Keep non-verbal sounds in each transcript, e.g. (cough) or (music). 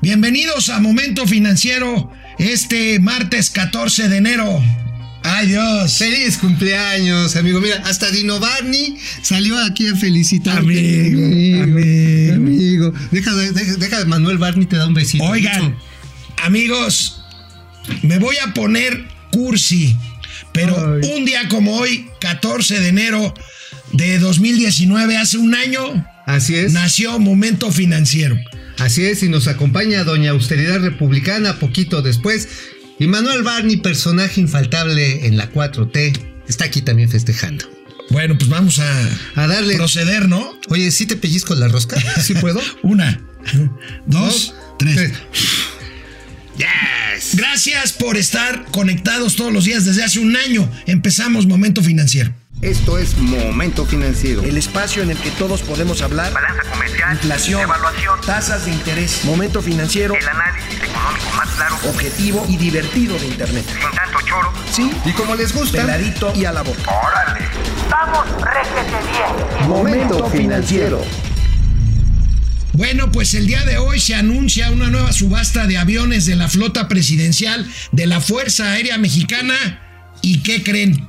Bienvenidos a Momento Financiero este martes 14 de enero. ¡Ay Dios! ¡Feliz cumpleaños, amigo! Mira, hasta Dino Barney salió aquí a felicitarte. Amigo, amigo. amigo. Deja, deja, deja, Manuel Barney te da un besito. Oigan, amigos, me voy a poner cursi, pero Ay. un día como hoy, 14 de enero de 2019, hace un año, Así es. nació Momento Financiero. Así es, y nos acompaña Doña Austeridad Republicana poquito después. Y Manuel Barney, personaje infaltable en la 4T, está aquí también festejando. Bueno, pues vamos a, A darle. proceder, ¿no? Oye, ¿sí te pellizco la rosca? ¿Sí puedo? (laughs) Una, dos, tres. tres. Yes. Gracias por estar conectados todos los días desde hace un año. Empezamos Momento Financiero. Esto es Momento Financiero. El espacio en el que todos podemos hablar. Balanza comercial, Inflación, evaluación, tasas de interés, momento financiero, el análisis económico más claro, objetivo y divertido de Internet. sin tanto choro. Sí, Y como les gusta, peladito y a la boca. ¡Órale! ¡Vamos, réjete bien! Momento Financiero. Bueno, pues el día de hoy se anuncia una nueva subasta de aviones de la flota presidencial de la Fuerza Aérea Mexicana. ¿Y qué creen?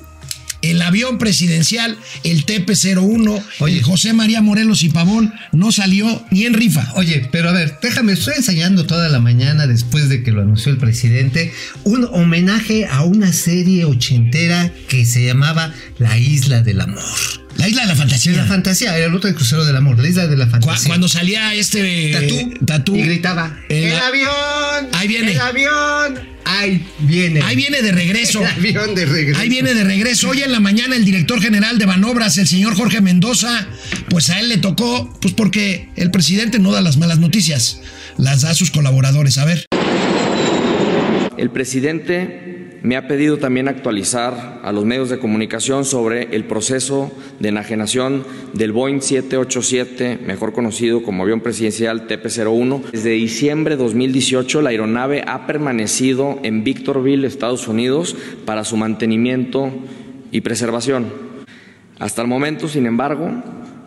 El avión presidencial, el TP-01, Oye. José María Morelos y Pavón, no salió ni en rifa. Oye, pero a ver, déjame, estoy ensayando toda la mañana después de que lo anunció el presidente, un homenaje a una serie ochentera que se llamaba La Isla del Amor. La isla de la fantasía. La fantasía, era el otro del crucero del amor, la isla de la fantasía. Cuando salía este Tatú, tatú y gritaba, El ¡El, avión! Ahí viene. ¡El avión! Ahí viene. Ahí viene de regreso. (laughs) El avión de regreso. Ahí viene de regreso. Hoy en la mañana el director general de Banobras, el señor Jorge Mendoza, pues a él le tocó, pues porque el presidente no da las malas noticias, las da a sus colaboradores. A ver. El presidente me ha pedido también actualizar a los medios de comunicación sobre el proceso de enajenación del Boeing 787, mejor conocido como avión presidencial TP-01. Desde diciembre de 2018, la aeronave ha permanecido en Victorville, Estados Unidos, para su mantenimiento y preservación. Hasta el momento, sin embargo,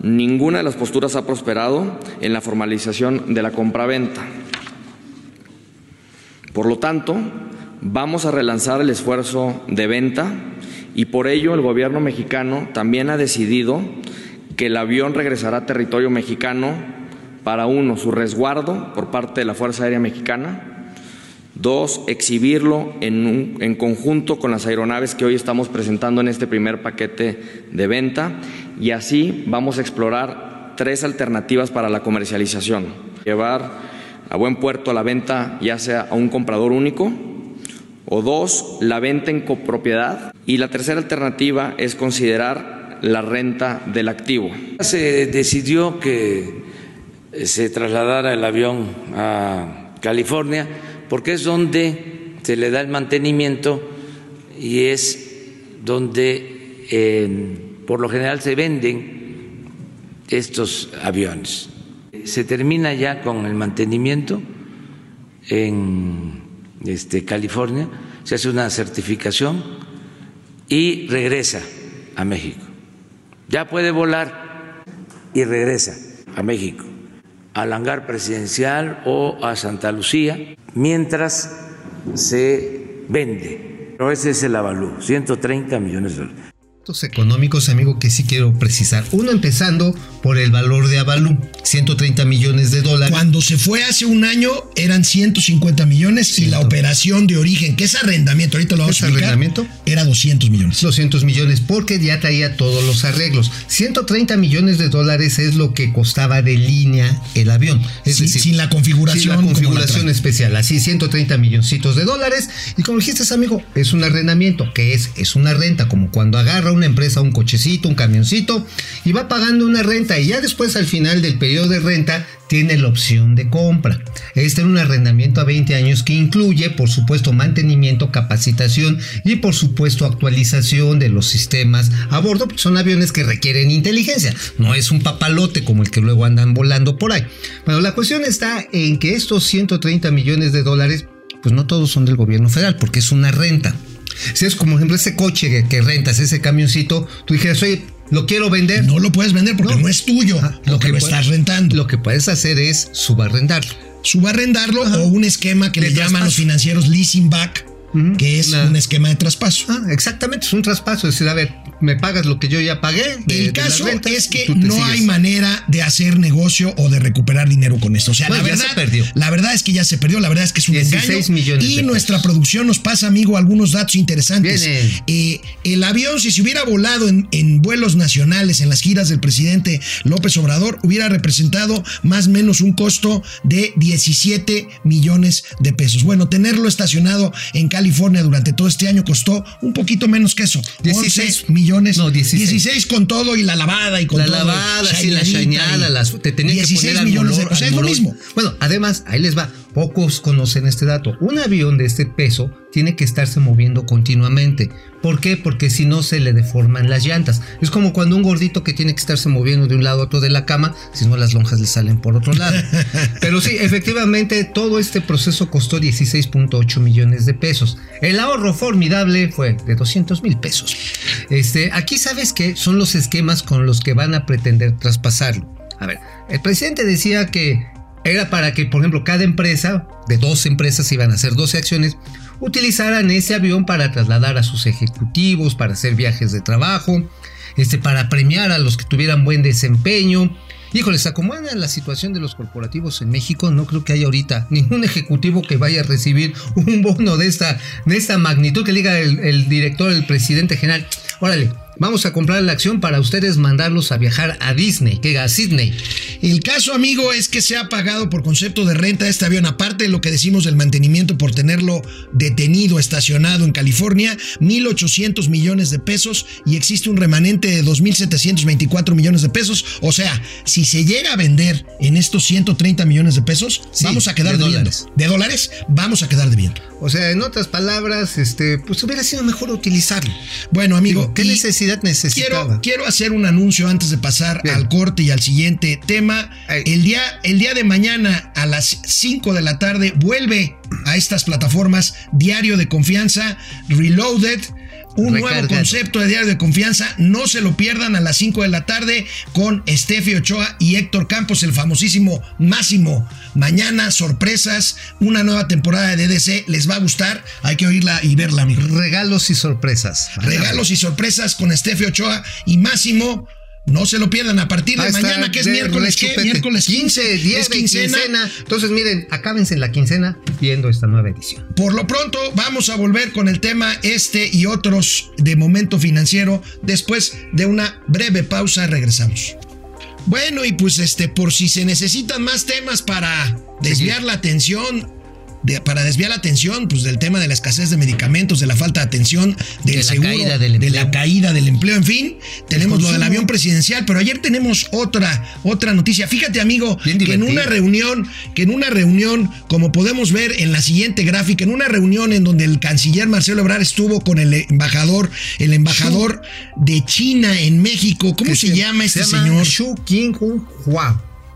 ninguna de las posturas ha prosperado en la formalización de la compraventa. Por lo tanto, vamos a relanzar el esfuerzo de venta y por ello el gobierno mexicano también ha decidido que el avión regresará a territorio mexicano para uno, su resguardo por parte de la Fuerza Aérea Mexicana, dos, exhibirlo en, un- en conjunto con las aeronaves que hoy estamos presentando en este primer paquete de venta y así vamos a explorar tres alternativas para la comercialización. Llevar a buen puerto la venta ya sea a un comprador único o dos, la venta en copropiedad y la tercera alternativa es considerar la renta del activo. Se decidió que eh, se trasladara el avión a California porque es donde se le da el mantenimiento y es donde por lo general se venden estos aviones. Se termina ya con el mantenimiento en este, California, se hace una certificación y regresa a México. Ya puede volar y regresa a México, al hangar presidencial o a Santa Lucía, mientras se vende. Pero ese es el avalúo, 130 millones de dólares. Económicos, amigo, que sí quiero precisar. Uno empezando por el valor de Avalú, 130 millones de dólares. Cuando se fue hace un año eran 150 millones y la operación de origen, que es arrendamiento, ahorita lo vamos ¿Es a explicar, arrendamiento? era 200 millones. 200 millones porque ya traía todos los arreglos. 130 millones de dólares es lo que costaba de línea el avión. Es Sin- decir, sin la configuración Sin la configuración especial. Así, 130 milloncitos de dólares. Y como dijiste, amigo, es un arrendamiento. que es? Es una renta, como cuando una empresa un cochecito, un camioncito, y va pagando una renta. Y ya después, al final del periodo de renta, tiene la opción de compra. Este es un arrendamiento a 20 años que incluye, por supuesto, mantenimiento, capacitación y, por supuesto, actualización de los sistemas a bordo, son aviones que requieren inteligencia. No es un papalote como el que luego andan volando por ahí. Bueno, la cuestión está en que estos 130 millones de dólares, pues no todos son del gobierno federal, porque es una renta. Si es como, ejemplo, ese coche que, que rentas, ese camioncito, tú dijeras, oye, lo quiero vender. No lo puedes vender porque no, No. es tuyo, Ah, lo que lo puedes- estás rentando. Lo que puedes hacer es subarrendarlo. subarrendarlo o un esquema que De le llaman los financieros leasing back, Que es Una- un esquema de traspaso. Ah, exactamente, es un traspaso. Es decir, a ver, me pagas lo que yo ya pagué. de- El caso rentas, es que no sigues. hay manera de hacer negocio o de recuperar dinero con esto. O sea, Bueno, la verdad, se perdió. la verdad es que ya se perdió. La verdad es que es un 16 engaño. millones y nuestra pesos. producción nos pasa, amigo, algunos datos interesantes. Eh, el avión, si se hubiera volado en, en vuelos nacionales, en las giras del presidente López Obrador, hubiera representado más o menos un costo de 17 millones de pesos. Bueno, tenerlo estacionado en California durante todo este año costó un poquito menos que eso. 16 11 millones. No, 16. 16 con todo y la lavada y con la todo. lavada, sí, la y las, te tenían que 16 poner millones de almolor- O sea, es lo mismo. Bueno, además, ahí les va. Pocos conocen este dato. Un avión de este peso tiene que estarse moviendo continuamente. ¿Por qué? Porque si no se le deforman las llantas. Es como cuando un gordito que tiene que estarse moviendo de un lado a otro de la cama, si no las lonjas le salen por otro lado. (laughs) Pero sí, efectivamente, todo este proceso costó 16.8 millones de pesos. El ahorro formidable fue de 200 mil pesos. Este, aquí sabes que son los esquemas con los que van a pretender traspasarlo. A ver, el presidente decía que era para que, por ejemplo, cada empresa, de dos empresas iban a hacer 12 acciones, utilizaran ese avión para trasladar a sus ejecutivos, para hacer viajes de trabajo, este, para premiar a los que tuvieran buen desempeño. Híjoles, a cómo anda la situación de los corporativos en México, no creo que haya ahorita ningún ejecutivo que vaya a recibir un bono de esta, de esta magnitud que diga el, el director, el presidente general. Órale, vamos a comprar la acción para ustedes mandarlos a viajar a Disney, que a Sydney. El caso, amigo, es que se ha pagado por concepto de renta este avión, aparte de lo que decimos del mantenimiento por tenerlo detenido, estacionado en California, 1.800 millones de pesos y existe un remanente de 2.724 millones de pesos. O sea, si se llega a vender en estos 130 millones de pesos, Sí, vamos a quedar de debiendo. dólares. De dólares, vamos a quedar debiendo. O sea, en otras palabras, este, pues hubiera sido mejor utilizarlo. Bueno, amigo, Digo, ¿qué necesidad necesitaba? Quiero, quiero hacer un anuncio antes de pasar Bien. al corte y al siguiente tema. El día, el día de mañana a las 5 de la tarde vuelve a estas plataformas Diario de Confianza, Reloaded. Un nuevo concepto de diario de confianza, no se lo pierdan a las 5 de la tarde con Estefi Ochoa y Héctor Campos, el famosísimo Máximo. Mañana, sorpresas, una nueva temporada de DDC, les va a gustar, hay que oírla y verla, amigo. Regalos y sorpresas. Regalos y sorpresas con Estefe Ochoa y Máximo. No se lo pierdan a partir de mañana, que es de miércoles, ¿qué? Miércoles 15, 10 es quincena. quincena. Entonces, miren, acábense en la quincena viendo esta nueva edición. Por lo pronto, vamos a volver con el tema este y otros de momento financiero. Después de una breve pausa, regresamos. Bueno, y pues este, por si se necesitan más temas para desviar la atención. De- para desviar la atención pues, del tema de la escasez de medicamentos, de la falta de atención, del De la seguro, caída del de la empleo. caída del empleo, en fin, tenemos lo del avión presidencial, pero ayer tenemos otra, otra noticia. Fíjate, amigo, que en una reunión, que en una reunión, como podemos ver en la siguiente gráfica, en una reunión en donde el canciller Marcelo Ebrard estuvo con el embajador, el embajador de China en México, ¿cómo se, llama este se llama señor? Xu.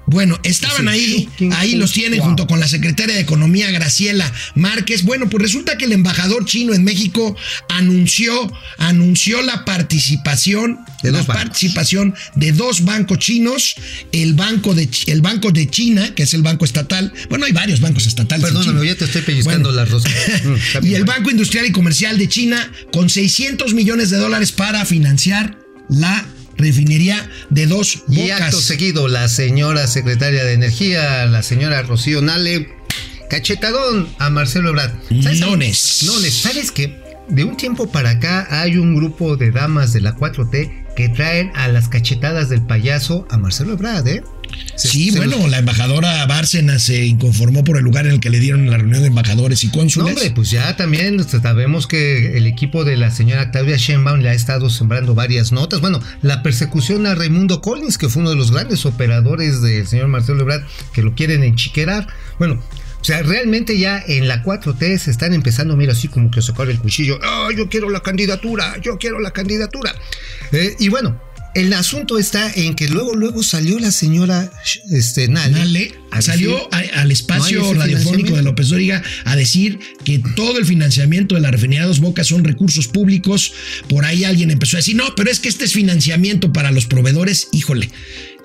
Bueno, estaban ahí, ahí los tienen junto con la secretaria de Economía Graciela Márquez. Bueno, pues resulta que el embajador chino en México anunció, anunció la participación, De la dos bancos. participación de dos bancos chinos, el banco de el banco de China, que es el banco estatal. Bueno, hay varios bancos estatales. Perdóname, ya te estoy pellizcando Bueno. la rosca. (laughs) Mm, Y el. Banco Industrial y Comercial de China con 600 millones de dólares para financiar la refinería de dos Y acto bocas. seguido, la señora secretaria de Energía, la señora Rocío Nale, cachetadón a Marcelo Ebrard. Nones. Nones, ¿sabes qué? De un tiempo para acá hay un grupo de damas de la 4T que traen a las cachetadas del payaso a Marcelo Ebrard, ¿eh? Se- Sí, se bueno, los- la embajadora Bárcena se inconformó por el lugar en el que le dieron la reunión de embajadores y No, cónsules. hombre, pues ya también sabemos que el equipo de la señora Claudia Sheinbaum le ha estado sembrando varias notas. Bueno, la persecución a Raimundo Collins, que fue uno de los grandes operadores del señor Marcelo Ebrard, que lo quieren enchiquerar. Bueno, o sea, realmente ya en la 4T se están empezando, mira, así como que sacar el cuchillo. ¡Ah, yo quiero la candidatura! ¡Yo quiero la candidatura! Eh, y bueno, el asunto está en que luego, luego salió la señora este, Nale. Nale a salió decir- a- al espacio No radiofónico de López Dóriga a decir que todo el financiamiento de la refinería Dos Bocas son recursos públicos. Por ahí alguien empezó a decir, no, pero es que este es financiamiento para los proveedores. Híjole,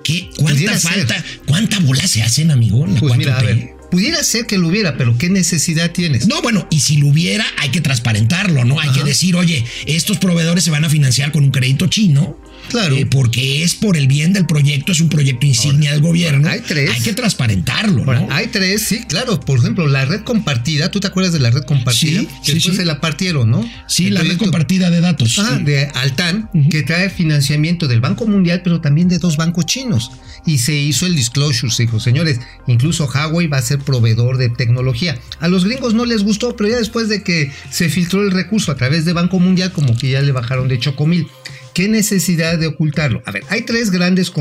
¿qué, ¿cuánta falta, ser. cuánta bola se hacen, amigo? la Pues mira, a 4T? ver, Pudiera ser que lo hubiera, pero ¿qué necesidad tienes? No, bueno, y si lo hubiera, hay que transparentarlo, ¿no? Hay que decir, oye, estos proveedores se van a financiar con un crédito chino. Claro. eh, porque es por el bien del proyecto, es un proyecto insignia del gobierno. hay tres. Hay que transparentarlo, Ahora, ¿no? Hay tres, sí, claro. Por ejemplo, la red compartida, ¿tú te acuerdas de la red compartida? Sí, que sí, después sí. se la partieron, ¿no? Sí, El la red compartida de datos. Ah, de Altan, que trae financiamiento del Banco Mundial, pero también de dos bancos chinos. Y se hizo el disclosure, se dijo, señores, incluso Huawei va a ser proveedor de tecnología. A los gringos no les gustó, pero ya después de que se filtró el recurso a través de Banco Mundial, como que ya le bajaron de chocomil. ¿Qué necesidad de ocultarlo? A ver, hay tres grandes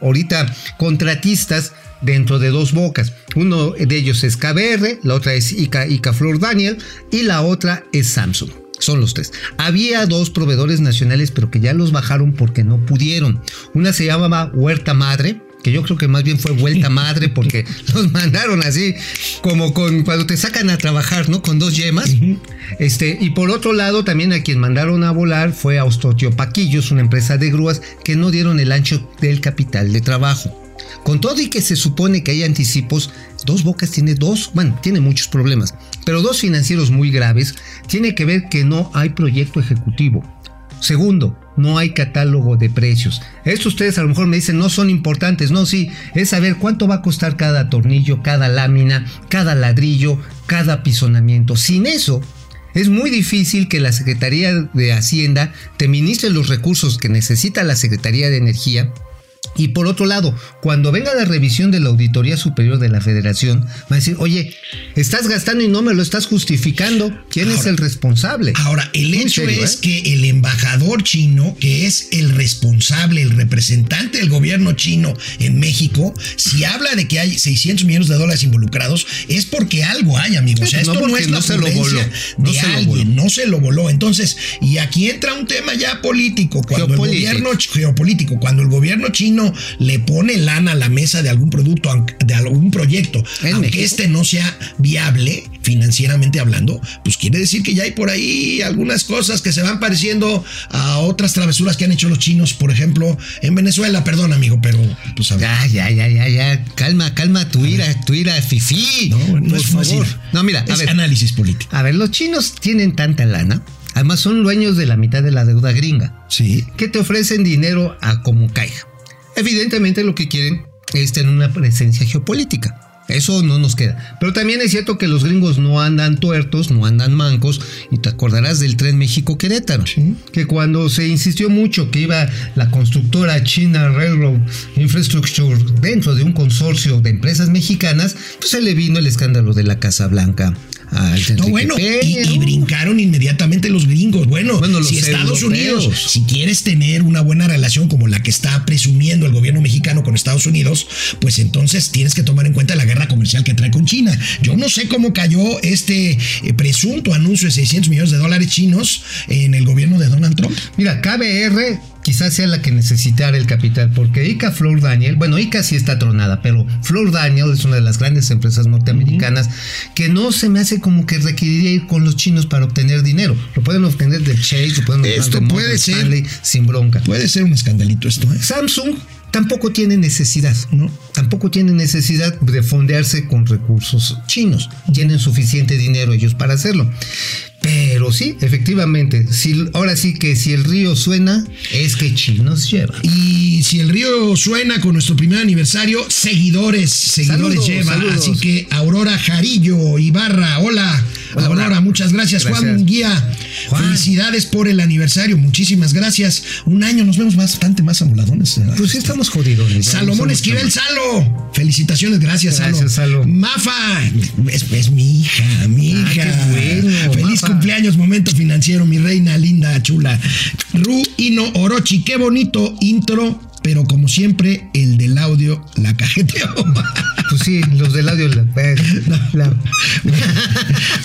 ahorita contratistas dentro de dos bocas. Uno de ellos es KBR, la otra es Ica, Ica Flor Daniel y la otra es Samsung. Son los tres. Había dos proveedores nacionales, pero que ya los bajaron porque no pudieron. Una se llamaba Huerta Madre, que yo creo que más bien fue Vuelta Madre porque (laughs) los mandaron así como con cuando te sacan a trabajar, ¿no? Con dos yemas. Este, y por otro lado, también a quien mandaron a volar fue Austotio Paquillos, una empresa de grúas que no dieron el ancho del capital de trabajo. Con todo y que se supone que hay anticipos, Dos Bocas tiene dos, bueno, tiene muchos problemas, pero dos financieros muy graves. Tiene que ver que no hay proyecto ejecutivo. Segundo, no hay catálogo de precios. Esto ustedes a lo mejor me dicen no son importantes, no, sí, es saber cuánto va a costar cada tornillo, cada lámina, cada ladrillo, cada pisonamiento. Sin eso, es muy difícil que la Secretaría de Hacienda te ministre los recursos que necesita la Secretaría de Energía y por otro lado, cuando venga la revisión de la Auditoría Superior de la Federación, va a decir, oye, estás gastando y no me lo estás justificando. ¿Quién es el responsable? Ahora, el hecho serio, es ¿eh? que el embajador chino, que es el responsable, el representante del gobierno chino en México, si habla de que hay 600 millones de dólares involucrados, es porque algo hay, amigo. O sea, no esto no, es la no se lo voló, no de se lo alguien, voló. no se lo voló. Entonces, y aquí entra un tema ya político. Cuando el gobierno geopolítico, cuando el gobierno chino le pone lana a la mesa de algún producto, de algún proyecto, ¿En aunque México? este no sea viable financieramente hablando, pues quiere decir que ya hay por ahí algunas cosas que se van pareciendo a otras travesuras que han hecho los chinos, por ejemplo, en Venezuela, perdón amigo, pero pues a ver. Ya, ya, ya, ya, ya. Calma, calma tu ira, tu ira, fifí. No, no por es fácil. favor. No, mira, a es ver. análisis político. A ver, los chinos tienen tanta lana. Además, son dueños de la mitad de la deuda gringa. Sí. que te ofrecen dinero a como caiga. Evidentemente lo que quieren es tener una presencia geopolítica. Eso no nos queda. Pero también es cierto que los gringos no andan tuertos, no andan mancos. Y te acordarás del tren México-Querétaro. Que cuando se insistió mucho que iba la constructora China Railroad Infrastructure dentro de un consorcio de empresas mexicanas, pues se le vino el escándalo de la Casa Blanca al No, bueno, y, brincaron inmediatamente los gringos. Bueno, Bueno, los si Estados europeos. Unidos, si quieres tener una buena relación como la que está presumiendo el gobierno mexicano con Estados Unidos, pues entonces tienes que tomar en cuenta la guerra comercial que trae con China. Yo no sé cómo cayó este eh, presunto anuncio de 600 millones de dólares chinos en el gobierno de Donald Trump. Mira, KBR quizás sea la que necesitara el capital, porque ICA Flor Daniel, bueno, ICA sí está tronada, pero Flor Daniel es una de las grandes empresas norteamericanas que no se me hace como que requeriría ir con los chinos para obtener dinero. Lo pueden obtener de Chase, lo pueden obtener Esto de puede Morgan ser. Stanley sin bronca. Puede ser un escandalito esto, ¿eh? Samsung tampoco tiene necesidad, No. Tampoco tiene necesidad de fondearse con recursos chinos. Tienen suficiente dinero ellos para hacerlo. Pero sí, efectivamente, si, ahora sí que si el río suena, es que chinos lleva. Y si el río suena con nuestro primer aniversario, seguidores, seguidores Saludos, lleva. saludos. Así que Aurora Jarillo Ibarra, hola. Aurora, muchas gracias. Juan. Guía, Juan. felicidades por el aniversario. Muchísimas gracias. Un año nos vemos bastante más amoladones. ¿verdad? Pues sí estamos jodidos. Salomón Esquivel. Salo. Felicitaciones, gracias, Gracias, Salo. Mafa, es, es mi hija, mi Ah, hija. qué bueno, Feliz Mafa. cumpleaños, momento financiero, mi reina linda, chula. Ru Ino Orochi, qué bonito intro, pero como siempre, el del audio la cajeteó. (laughs) Pues sí, los del audio. La, la-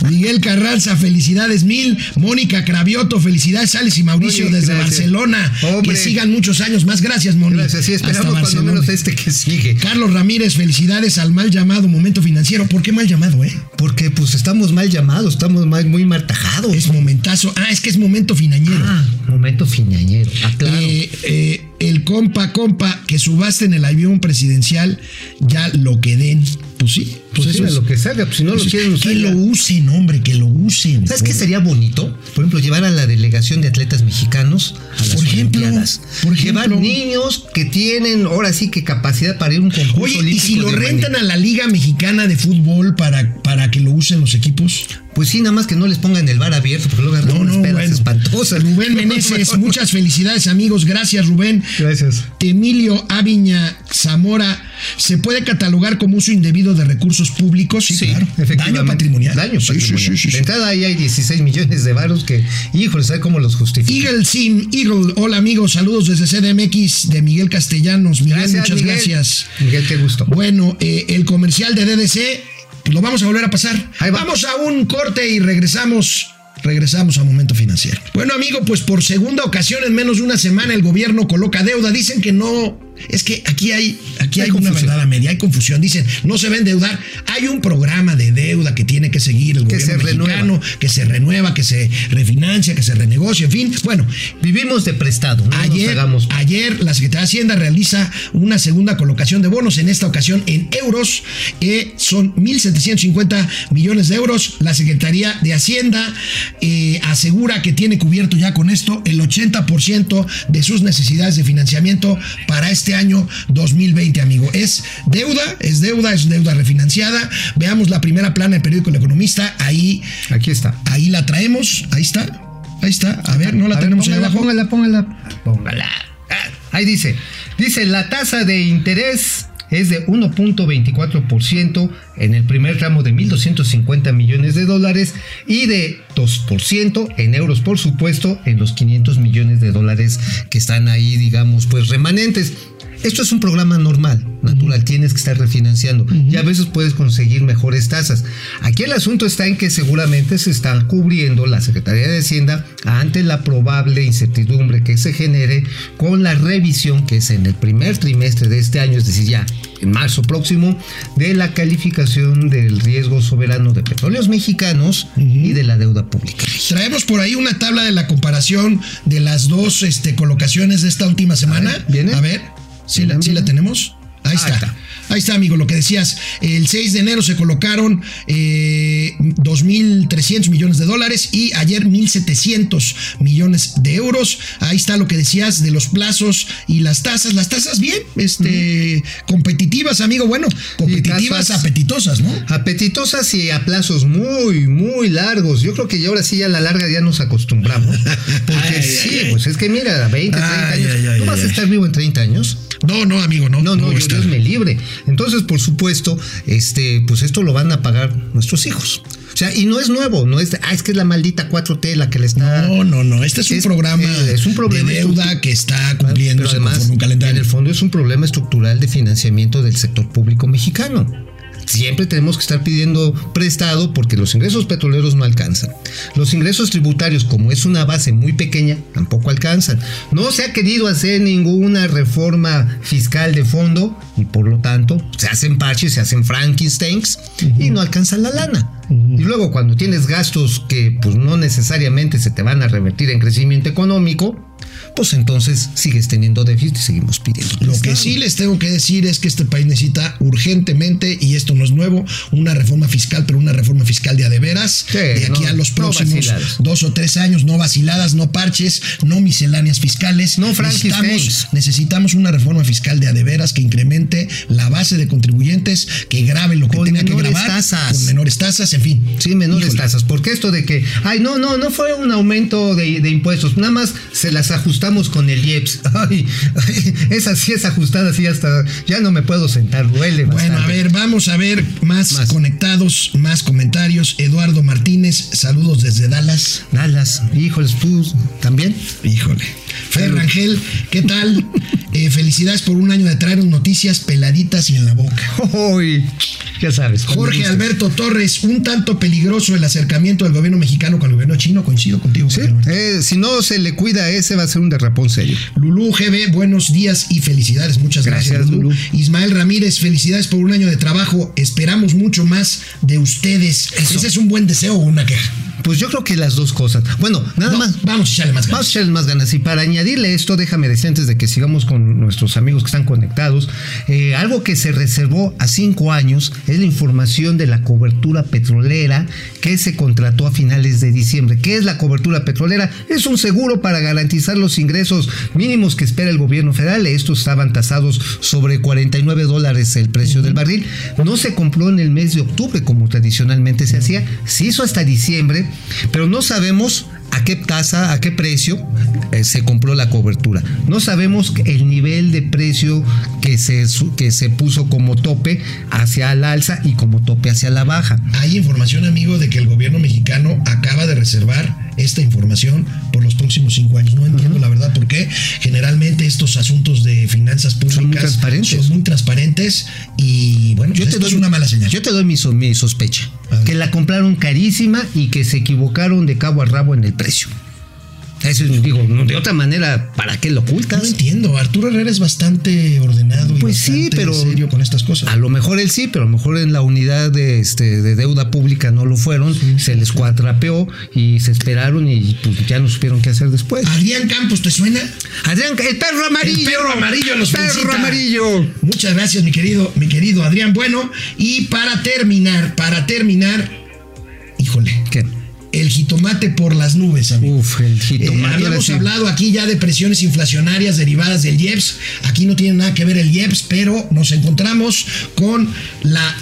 (laughs) Miguel Carranza, felicidades mil. Mónica Cravioto, felicidades, Alex y Mauricio Oye, desde gracias. Barcelona. Hombre. Que sigan muchos años más. Gracias, Moni. gracias, sí, Hasta esperamos cuando Barcelona. menos este que sigue. Carlos Ramírez, felicidades al mal llamado momento financiero. ¿Por qué mal llamado, eh? Porque pues estamos mal llamados, estamos mal, muy martajados. Es momentazo. Ah, es que es momento finañero. Ah, momento finañero. Ah, claro. Eh, eh, el compa, compa, que subasten el avión presidencial, ya lo que den. Pues sí, pues, lo que salga, pues si no lo quieren usar. Que lo usen, hombre, que lo usen. ¿Sabes qué sería bonito? Por ejemplo, llevar a la delegación de atletas mexicanos a las Por ejemplo, Olimpiadas. por llevar niños que tienen ahora sí que capacidad para ir a un concurso Oye, ¿y si lo rentan a la Liga Mexicana de Fútbol para, para que lo usen los equipos? Pues sí, nada más que no les pongan el bar abierto, porque luego agarran unas pedas bueno. espantosas. Rubén (laughs) Meneses, muchas felicidades, amigos. Gracias, Rubén. Gracias. Emilio Aviña Zamora, ¿se puede catalogar como uso indebido de recursos públicos? Sí, claro. efectivamente. Daño patrimonial. Daño Sí, sí, patrimonial. sí, sí, sí. De entrada ahí hay 16 millones de varos que, híjole, ¿sabe cómo los justifica? Eagle Sim, Eagle, hola amigos, saludos desde CDMX de Miguel Castellanos. Miguel, muchas Miguel. gracias. Miguel, qué gusto. Bueno, eh, el comercial de DDC, lo vamos a volver a pasar. Ahí va. Vamos a un corte y regresamos. Regresamos a Momento Financiero. Bueno, amigo, pues por segunda ocasión en menos de una semana el gobierno coloca deuda. Dicen que no. Es que aquí hay, aquí hay, Hay una verdad a media, hay confusión. Dicen, no se va a endeudar. Hay un programa de deuda que tiene que seguir el Que gobierno se renueva. mexicano, que se renueva, que se refinancia, que se renegocia, en fin. Bueno, Vivimos de prestado, no nos Ayer, hagamos. ayer la Secretaría de Hacienda realiza una segunda colocación de bonos, en esta ocasión en euros, eh, son 1.750 millones de euros. La Secretaría de Hacienda eh, asegura que tiene cubierto ya con esto el 80% de sus necesidades de financiamiento para este año 2020, amigo. Es deuda, es deuda, es deuda refinanciada. Veamos la primera plana del periódico El Economista, ahí, Aquí está. ahí la traemos, ahí está. Ahí está, a ver, no la A ver, tenemos ahí póngala, abajo. Póngala, póngala. Póngala. Ah, Ahí dice, dice la tasa de interés es de 1.24% en el primer tramo de 1.250 millones de dólares y de 2% en euros, por supuesto, en los 500 millones de dólares que están ahí, digamos, pues remanentes. Esto es un programa normal, natural, tienes que estar refinanciando y a veces puedes conseguir mejores tasas. Aquí el asunto está en que seguramente se está cubriendo la Secretaría de Hacienda ante la probable incertidumbre que se genere con la revisión que es en el primer trimestre de este año, es decir, ya en marzo próximo, de la calificación del riesgo soberano de petróleos mexicanos y de la deuda pública. Traemos por ahí una tabla de la comparación de las dos este, colocaciones de esta última semana. ver, ¿viene? A ver, ¿sí, la, sí la tenemos? Ahí está. está. Ahí está, amigo, lo que decías. El 6 de enero se colocaron eh, 2.300 millones de dólares y ayer 1.700 millones de euros. Ahí está lo que decías de los plazos y las tasas. Las tasas bien, este, competitivas, amigo. Bueno, competitivas, apetitosas, ¿no? Apetitosas y a plazos muy, muy largos. Yo creo que ya ahora sí a la larga ya nos acostumbramos. (laughs) Porque Ay, sí, ay, pues es que mira, 20, 30 Ay, años. ¿Tú vas a estar vivo en 30 años? No, no, amigo, no. No, no, yo, está- Dios me libre. Entonces, por supuesto, este, pues esto lo van a pagar nuestros hijos. O sea, y no es nuevo, no es, de, ah, es que es la maldita 4T la que le está. No, no, no. Este es un Es- programa, eh, es un problema de deuda que está Pero cumpliéndose además, un en calendario. el fondo es un problema estructural de financiamiento del sector público mexicano. Siempre tenemos que estar pidiendo prestado porque los ingresos petroleros no alcanzan. Los ingresos tributarios, como es una base muy pequeña, tampoco alcanzan. No se ha querido hacer ninguna reforma fiscal de fondo y por lo tanto se hacen parches, se hacen Frankensteins y no alcanzan la lana. Y luego cuando tienes gastos que pues no necesariamente se te van a revertir en crecimiento económico, pues entonces sigues teniendo déficit y seguimos pidiendo. Lo que sí les tengo que decir es que este país necesita urgentemente, y esto no es nuevo, una reforma fiscal, pero una reforma fiscal de a de veras, Sí, de aquí no, a los próximos dos o tres años, no vaciladas, no parches, no misceláneas fiscales. No necesitamos, Frankensteins. necesitamos una reforma fiscal de a de veras que incremente la base de contribuyentes, que grabe lo que Con tenga que grabar, tasas. con menores tasas, en fin. Sí, menores Híjole. tasas. Porque esto de que, ay, no, no, no fue un aumento de, de impuestos, nada más se las ajustamos con el IEPS. (laughs) Ay, ay, esa sí es ajustada, sí, hasta ya no me puedo sentar, duele Bueno, a bastante. ver, vamos a ver más, Más. conectados, más comentarios. Eduardo Martínez, saludos desde Dallas. Dallas, híjoles, tú también. Híjole. Fer Rangel, ¿qué tal? (laughs) Eh, felicidades por un año de traernos noticias peladitas y en la boca. Uy, ya sabes. Jorge Alberto Torres, un tanto peligroso el acercamiento del gobierno mexicano con el gobierno chino. Coincido contigo. Sí, eh, si no se le cuida a ese, va a ser un serio. Lulú GB, buenos días y felicidades. Muchas gracias, Gracias, Lulú. Lulú. Ismael Ramírez, felicidades por un año de trabajo. Esperamos mucho más de ustedes. Ese es un buen deseo o una queja. Pues yo creo que las dos cosas. Bueno, nada No, más. Vamos a echarle más ganas. Vamos a echarle más ganas. Y para añadirle esto, déjame decir antes de que sigamos con nuestros amigos que están conectados, eh, algo que se reservó a cinco años es la información de la cobertura petrolera que se contrató a finales de diciembre. ¿Qué es la cobertura petrolera? Es un seguro para garantizar los ingresos mínimos que espera el gobierno federal. Estos estaban tasados sobre 49 dólares el precio del barril. No se compró en el mes de octubre como tradicionalmente se hacía. Se hizo hasta diciembre, pero no sabemos a qué tasa, a qué precio eh, se compró la cobertura. No sabemos el nivel de precio que se, que se puso como tope hacia la alza y como tope hacia la baja. Hay información, amigo, de que el gobierno mexicano acaba de reservar esta información por los próximos cinco años. No entiendo la verdad por qué. Generalmente estos asuntos de finanzas públicas Son muy transparentes. son muy transparentes y bueno, pues esto es una mala señal. Yo te doy mi, mi sospecha. Que la compraron carísima y que se equivocaron de cabo a rabo en el precio. Eso es, digo, de otra manera, ¿para qué lo ocultas? No entiendo. Arturo Herrera es bastante ordenado y Pues sí, pero serio con estas cosas. A lo mejor él sí, pero a lo mejor en la unidad de, este, de deuda pública no lo fueron, se les cuatrapeó y se esperaron y pues, ya no supieron qué hacer después. Adrián Campos, ¿te suena? Adrián, el perro amarillo. El perro amarillo los Perro felicita. amarillo. Muchas gracias, mi querido, mi querido Adrián. Bueno, y para terminar, para terminar, híjole, ¿Qué? El jitomate por las nubes, amigo. Uf, el Eh, jitomate. habíamos hablado aquí ya de presiones inflacionarias derivadas del IEPS. Aquí no tiene nada que ver el IEPS, pero nos encontramos con la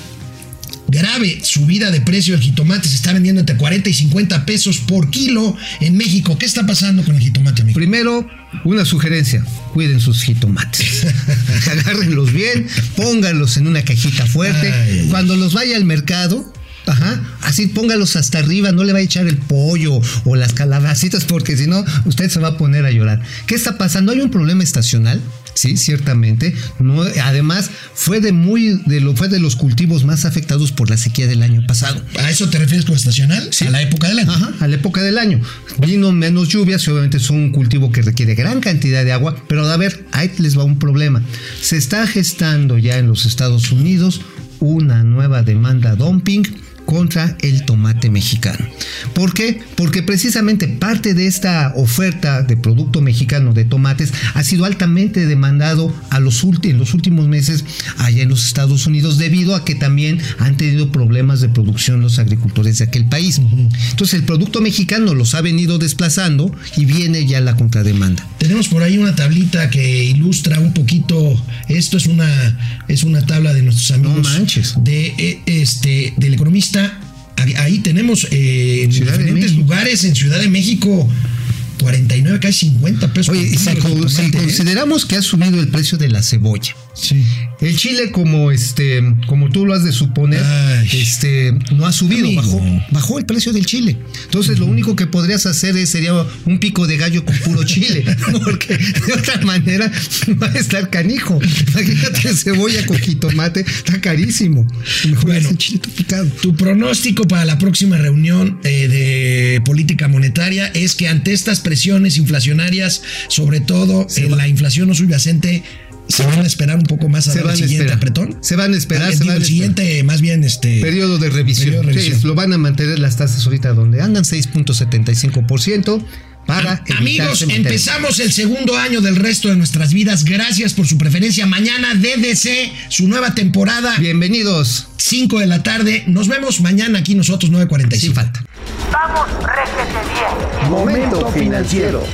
grave subida de precio del jitomate. Se está vendiendo entre 40 y 50 pesos por kilo en México. ¿Qué está pasando con el jitomate, amigo? Primero, una sugerencia. Cuiden sus jitomates. (laughs) Agárrenlos bien, pónganlos en una cajita fuerte. Ay. Cuando los vaya al mercado, ajá, así póngalos hasta arriba, no le va a echar el pollo o las calabacitas, porque si no, usted se va a poner a llorar. ¿Qué está pasando? Hay un problema estacional. Sí, ciertamente. No, además, fue de muy, de lo, fue de los cultivos más afectados por la sequía del año pasado. ¿A eso te refieres con estacional? Sí. A la época del año. Ajá, a la época del año. Vino menos lluvias y obviamente es un cultivo que requiere gran cantidad de agua, pero a ver, ahí les va un problema. Se está gestando ya en los Estados Unidos una nueva demanda dumping contra el tomate mexicano. ¿Por qué? Porque precisamente parte de esta oferta de producto mexicano de tomates ha sido altamente demandado a los en los últimos meses allá en los Estados Unidos debido a que también han tenido problemas de producción los agricultores de aquel país. Entonces el producto mexicano los ha venido desplazando y viene ya la contrademanda. Tenemos por ahí una tablita que ilustra un poquito. Esto es una es una tabla de nuestros amigos manches. de eh, este del economista. Ahí- tenemos eh, en Ciudad diferentes lugares en Ciudad de México 49 casi 50 pesos. Oye, si, con- si ¿eh? consideramos que ha subido el precio de la cebolla, Sí. El Chile, como este, como tú lo has de suponer, Ay. este, no ha subido, bajó, bajó el precio del Chile. Entonces, lo único que podrías hacer es, sería un pico de gallo con puro chile, (laughs) porque de otra manera va a estar canijo. Imagínate cebolla con jitomate, está carísimo. Mejor Bueno. es chile picado. Tu pronóstico para la próxima reunión eh, de política monetaria es que ante estas presiones inflacionarias, sobre todo en la inflación no subyacente, se van a esperar un poco más a Se van el a siguiente esperar. apretón. Se van a esperar, Ah, se digo, van a el siguiente, más bien, este. Periodo de revisión. Periodo de revisión. Sí, lo van a mantener las tasas ahorita donde andan, 6.75% para Amigos, empezamos el segundo año del resto de nuestras vidas. Gracias por su preferencia. Mañana DDC, su nueva temporada, Bienvenidos. 5 de la tarde. Nos vemos mañana aquí nosotros, 9.45. Sin falta. Vamos, réjete bien. Momento financiero.